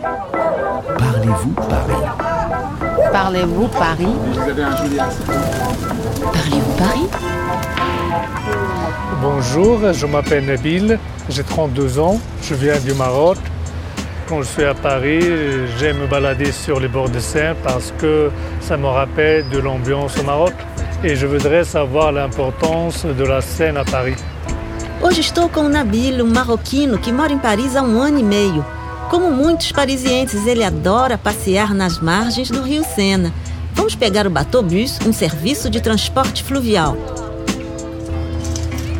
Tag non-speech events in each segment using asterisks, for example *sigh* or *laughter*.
Parlez-vous Paris? Parlez-vous Paris? Vous avez un joli accent. Parlez-vous Paris? Bonjour, je m'appelle Nabil, j'ai 32 ans, je viens du Maroc. Quand je suis à Paris, j'aime me balader sur les bords de Seine parce que ça me rappelle de l'ambiance au Maroc. Et je voudrais savoir l'importance de la Seine à Paris. Hoje estou com o Nabil, um marroquino que mora em Paris há um ano e meio. Como muitos parisienses, ele adora passear nas margens do rio Sena. Vamos pegar o Batobus, um serviço de transporte fluvial.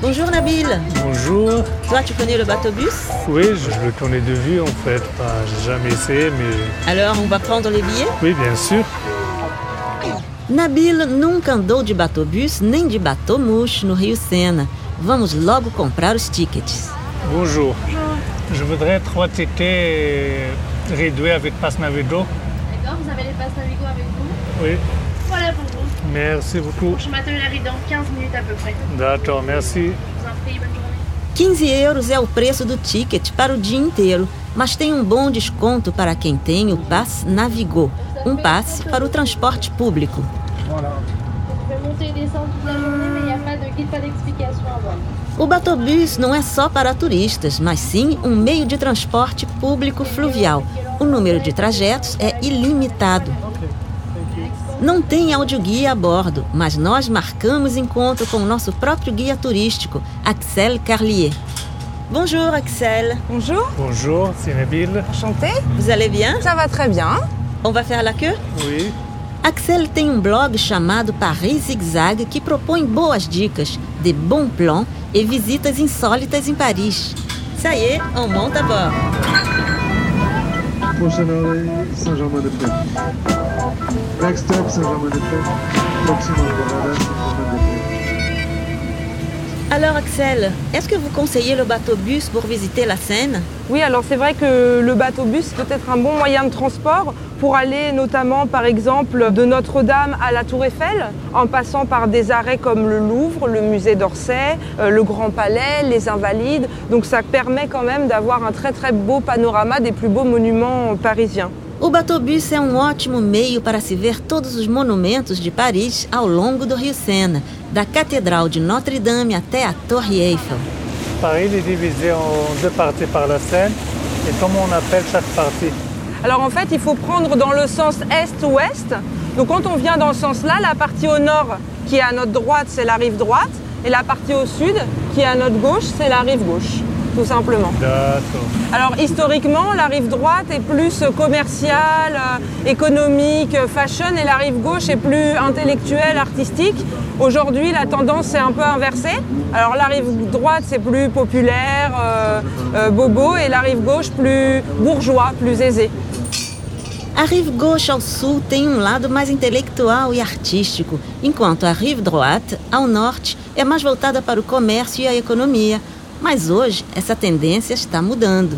Bonjour Nabil. Bonjour. Toi, tu connais le Batobus Oui, je le connais de vue en fait. J'ai jamais essayé, mais Alors, on va prendre les billets oui, bien sûr. Nabil nunca andou de Batobus nem de Batomush no rio Sena. Vamos logo comprar os tickets. Bonjour. Je voudrais trois tickets réduits avec passe Navigo. D'accord, vous avez les passes Navigo avec vous Oui, Voilà pour vous. merci beaucoup. Je m'attends arrive dans 15 minutes à peu près. D'accord, merci. Je vous en prie, bonne journée. 15 euros é o preço do ticket para o dia inteiro, mas tem um bom desconto para quem tem o Pass Navigo, um passe para o transporte público. Vous pouvez monter et descendre toute la journée, mais il n'y a pas de guide, pas d'explication à bord. O Batobus não é só para turistas, mas sim um meio de transporte público fluvial. O número de trajetos é ilimitado. Não tem audioguia a bordo, mas nós marcamos encontro com o nosso próprio guia turístico, Axel Carlier. Bonjour Axel, Bonjour, Bonjour, c'est Nabil. enchanté. vous allez bien Ça va très bien. On va faire la queue Oui. Axel tem um blog chamado Paris Zigzag que propõe boas dicas, de bons plans e visitas insólitas em Paris. Ça y est, on monte à bord. Prochaine arrêt, Saint-Germain-des-Prés. Next stop, Saint-Germain-des-Prés. Alors Axel, est-ce que vous conseillez le bateau-bus pour visiter la Seine? Oui, alors c'est vrai que le bateau-bus peut être un bon moyen de transport pour aller notamment par exemple de Notre-Dame à la Tour Eiffel, en passant par des arrêts comme le Louvre, le musée d'Orsay, euh, le Grand Palais, les Invalides. Donc ça permet quand même d'avoir un très très beau panorama des plus beaux monuments parisiens. O bateau-bus é um ótimo meio para se ver todos os monumentos de Paris ao longo do Rio Sena, da Catedral de Notre-Dame até a Torre Eiffel. Paris est divisé en deux parties par la Seine. Et comment on appelle chaque partie? Alors en fait, il faut prendre dans le sens est-ouest. Donc quand on vient dans ce sens-là, la partie au nord qui est à notre droite, c'est la rive droite. Et la partie au sud qui est à notre gauche, c'est la rive gauche, tout simplement. D'accord. Alors historiquement, la rive droite est plus commerciale, euh, économique, euh, fashion, et la rive gauche est plus intellectuelle, artistique. Aujourd'hui, la tendance est un peu inversée. Alors la rive droite, c'est plus populaire, euh, euh, bobo, et la rive gauche, plus bourgeois, plus aisé. A rive gauche ao sul tem um lado mais intelectual e artístico, enquanto a rive droite, ao norte, é mais voltada para o comércio e a economia. Mas hoje, essa tendência está mudando.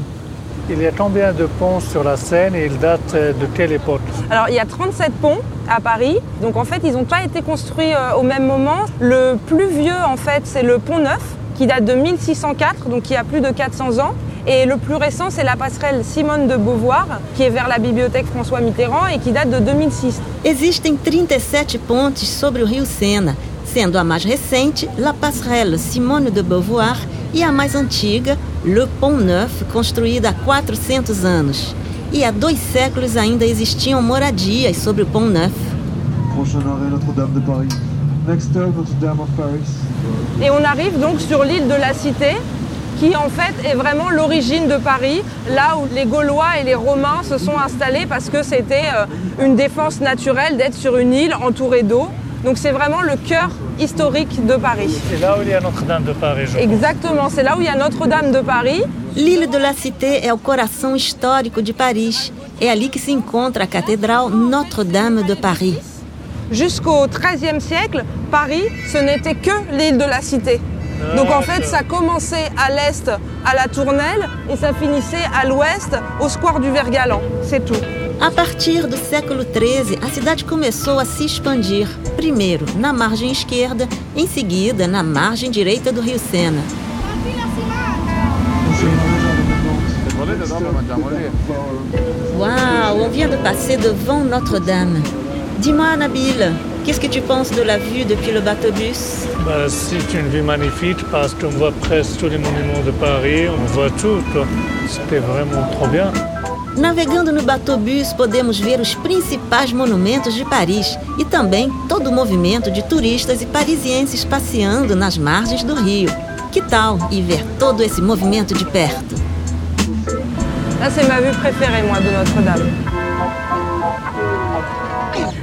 Il y a combien de ponts sur la Seine et ils datent de quelle époque? Alors il y a 37 ponts à Paris, donc en fait ils n'ont pas été construits euh, au même moment. Le plus vieux en fait c'est le pont neuf qui date de 1604, donc qui a plus de 400 ans. Et le plus récent c'est la passerelle Simone de Beauvoir qui est vers la bibliothèque François Mitterrand et qui date de 2006. Existem 37 pontes sobre o rio Sena, sendo a mais recente La Passerelle Simone de Beauvoir e a mais antiga Le Pont Neuf, construída há 400 anos. E há dois séculos ainda existiam moradias sobre o Pont Neuf. Prochaine arrêt, Notre-Dame de Paris. Next stop, Notre-Dame of Paris. Et on arrive donc sur l'île de la Cité qui en fait est vraiment l'origine de Paris, là où les Gaulois et les Romains se sont installés parce que c'était euh, une défense naturelle d'être sur une île entourée d'eau. Donc c'est vraiment le cœur historique de Paris. C'est là où il y a Notre-Dame de Paris, je. Exactement, c'est là où il y a Notre-Dame de Paris. L'île de la Cité é o coração histórico de Paris. É ali que se encontra a Catedral Notre-Dame de Paris. Jusqu'au XIIIe siècle, Paris, ce n'était que l'île de la Cité. Donc en fait, ça commençait à l'est à la Tournelle et ça finissait à l'ouest au square du Vergalan. C'est tout. A partir do século XIII, a cidade começou a se expandir. Primeiro na margem esquerda, em seguida na margem direita do rio Sena. Lì. Flower. vient de passer devant Notre-Dame. Dis-moi, Nabil, qu'est-ce que tu penses de la vue depuis le bateau-bus Bah, c'est une vue magnifique parce qu'on voit presque tous les monuments de Paris, on voit tout. C'était vraiment trop bien. Navegando no bateau-bus, podemos ver os principais monumentos de Paris e também todo o movimento de turistas e parisienses passeando nas margens do rio. Que tal ir ver todo esse movimento de perto? Là, c'est ma vue moi, de Notre-Dame.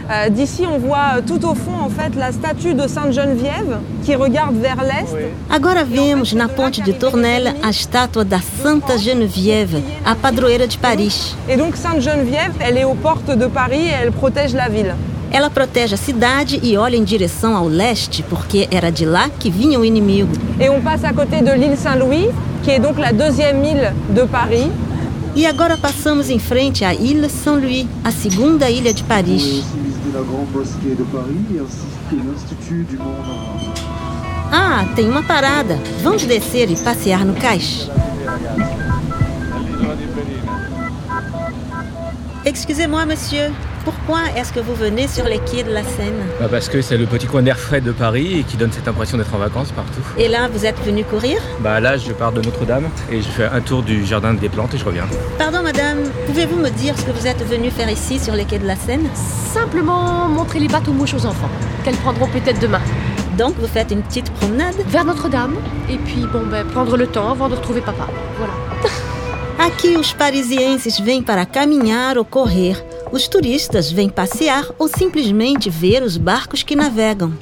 Euh, D'ici, on voit euh, tout au fond, en fait, la statue de Sainte-Geneviève qui regarde vers l'est. Agora vemos na ponte de Tournelle a estátua da Santa Geneviève, a padroeira de Paris. Et donc, Sainte-Geneviève, elle est aux portes de Paris et elle protège la ville. Ela protege a cidade e olha em direção ao leste, porque era de lá que vinha o inimigo. Et on passe à côté de l'île Saint-Louis, qui est donc la deuxième île de Paris. E agora passamos em frente à Ilha Saint-Louis, a segunda ilha de Paris. Visiter la grande mosquée de Paris ainsi que l'Institut du monde. Ah, tem uma parada. Vamos descer e passear no cais. Excusez-moi, monsieur. Pourquoi est-ce que vous venez sur les quais de la Seine? Bah, parce que c'est le petit coin d'air frais de Paris et qui donne cette impression d'être en vacances partout. Et là, vous êtes venu courir? Bah là, je pars de Notre-Dame et je fais un tour du jardin des plantes et je reviens. Pardon, madame. Pouvez-vous me dire ce que vous êtes venu faire ici sur les quais de la Seine? Simplement montrer les bateaux mouches aux enfants, qu'elles prendront peut-être demain. Donc, vous faites une petite promenade? Vers Notre-Dame, et puis bon, ben, prendre le temps avant de retrouver papa. Voilà. *laughs* Aqui os parisienses vêm para caminhar ou correr. Os turistas vêm passear ou simplesmente ver os barcos que navegam.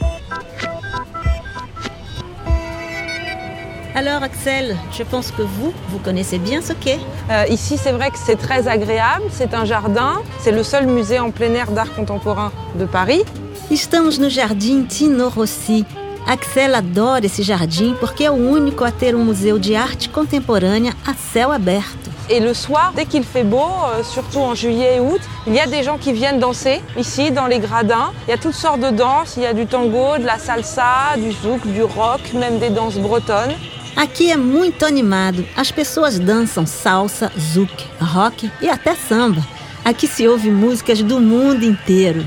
Alors Axel, je pense que vous, vous connaissez bien ce quai. Euh, ici, c'est vrai que c'est très agréable. C'est un jardin. C'est le seul musée en plein air d'art contemporain de Paris. Estamos no Jardim Tino Rossi. Axel adora esse jardim porque é o único a ter um museu de arte contemporânea a céu aberto. Et le soir, dès qu'il fait beau, euh, surtout en juillet et août, il y a des gens qui viennent danser ici dans les gradins. Il y a toutes sortes de danses. Il y a du tango, de la salsa, du zouk, du rock, même des danses bretonnes. Aqui é muito animado. As pessoas dançam salsa, zouk, rock e até samba. Aqui se ouve músicas do mundo inteiro.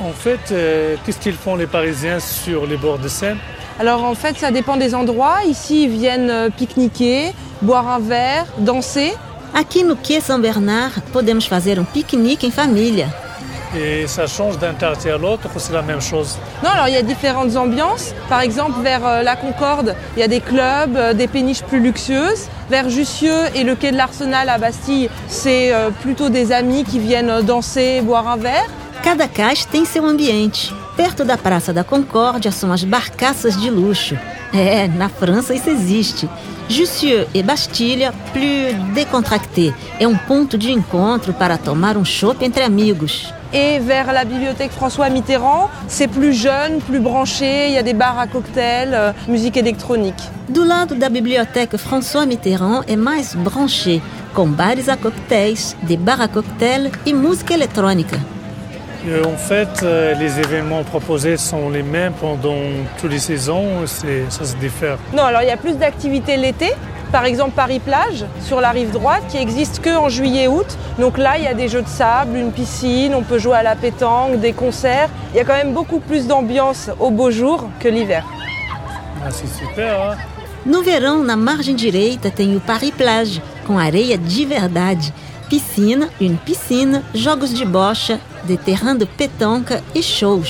En fait, euh, qu'est-ce qu'ils font les Parisiens sur les bords de Seine? Alors en fait, ça dépend des endroits. Ici, ils viennent euh, pique-niquer, boire un verre, danser. Aqui no Quai São Bernard, podemos fazer um piquenique em família. Et ça change d'un quartier à l'autre, ou c'est la même chose Non, alors il y a différentes ambiances. Par exemple, vers euh, la Concorde, il y a des clubs, euh, des péniches plus luxueuses. Vers Jussieu et le quai de l'Arsenal à Bastille, c'est euh, plutôt des amis qui viennent danser, boire un verre. Cada cais tem seu ambiente. Perto da Praça da Concórdia são as barcaças de luxo. É, na França isso existe. Jussieu e Bastilha, plus décontracté. É um ponto de encontro para tomar um chopp entre amigos. Et vers la bibliothèque François Mitterrand, c'est plus jeune, plus branché. Il y a des bars à cocktails, euh, musique électronique. Do lado da biblioteca François Mitterrand é mais branché, com bares a coquetéis, des bars à cocktail e música eletrônica. Euh, En fait, euh, les événements proposés sont les mêmes pendant toutes les saisons, ça se diffère. Non, alors il y a plus d'activités l'été. Par exemple, Paris-Plage, sur la rive droite, qui existe que en juillet-août. Donc là, il y a des jeux de sable, une piscine, on peut jouer à la pétanque, des concerts. Il y a quand même beaucoup plus d'ambiance au beau jour que l'hiver. Ah, c'est super, hein No verão, na margem direita, tem o Paris Plage, com areia de verdade. Piscina, une piscine, jogos de bocha, des terrains de pétanque e shows.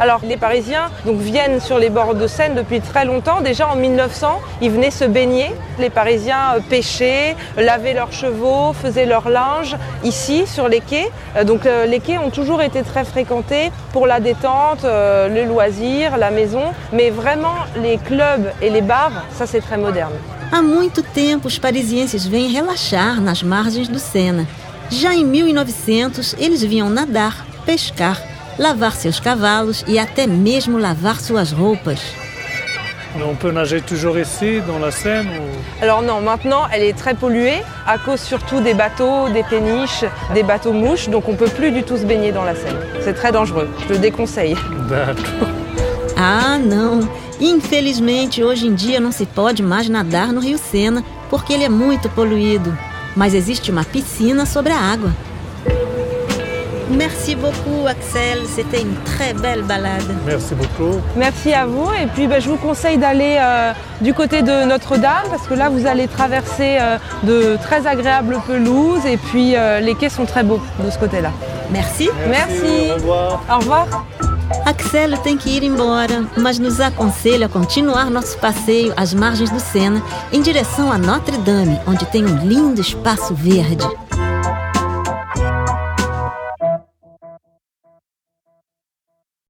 Alors les Parisiens viennent sur les bords de Seine depuis très longtemps. Déjà en 1900, ils venaient se baigner. Les Parisiens euh, pêchaient, lavaient leurs chevaux, faisaient leur linge ici sur les quais. Euh, Donc euh, les quais ont toujours été très fréquentés pour la détente, le loisir, la maison. Mais vraiment les clubs et les bars, ça c'est très moderne. Há muito tempo, os parisienses vêm relaxar nas margens do Sena. Já em 1900, eles vinham nadar, pescar, lavar seus cavalos e até mesmo lavar suas roupas. On peut nager toujours ici, dans la Seine ou... Alors non, maintenant elle est très polluée à cause surtout des bateaux, des péniches, des bateaux mouches. Donc on peut plus du tout se baigner dans la Seine. C'est très dangereux. Je le déconseille. D'accord. Ah, não! Infelizmente, hoje em dia não se pode mais nadar no Rio Sena porque ele é muito poluído. Mas existe uma piscina sobre a água. Merci beaucoup, Axel. C'était une très belle balade. Merci beaucoup. Merci à vous. Et puis ben, je vous conseille d'aller euh, du côté de Notre-Dame parce que là vous allez traverser euh, de très agréables pelouses et puis euh, les quais sont très beaux de ce côté-là. Merci. Merci. Au revoir. Au revoir. Axel tem que ir embora, mas nos aconselha a continuar nosso passeio às margens do Sena em direção a Notre Dame, onde tem um lindo espaço verde.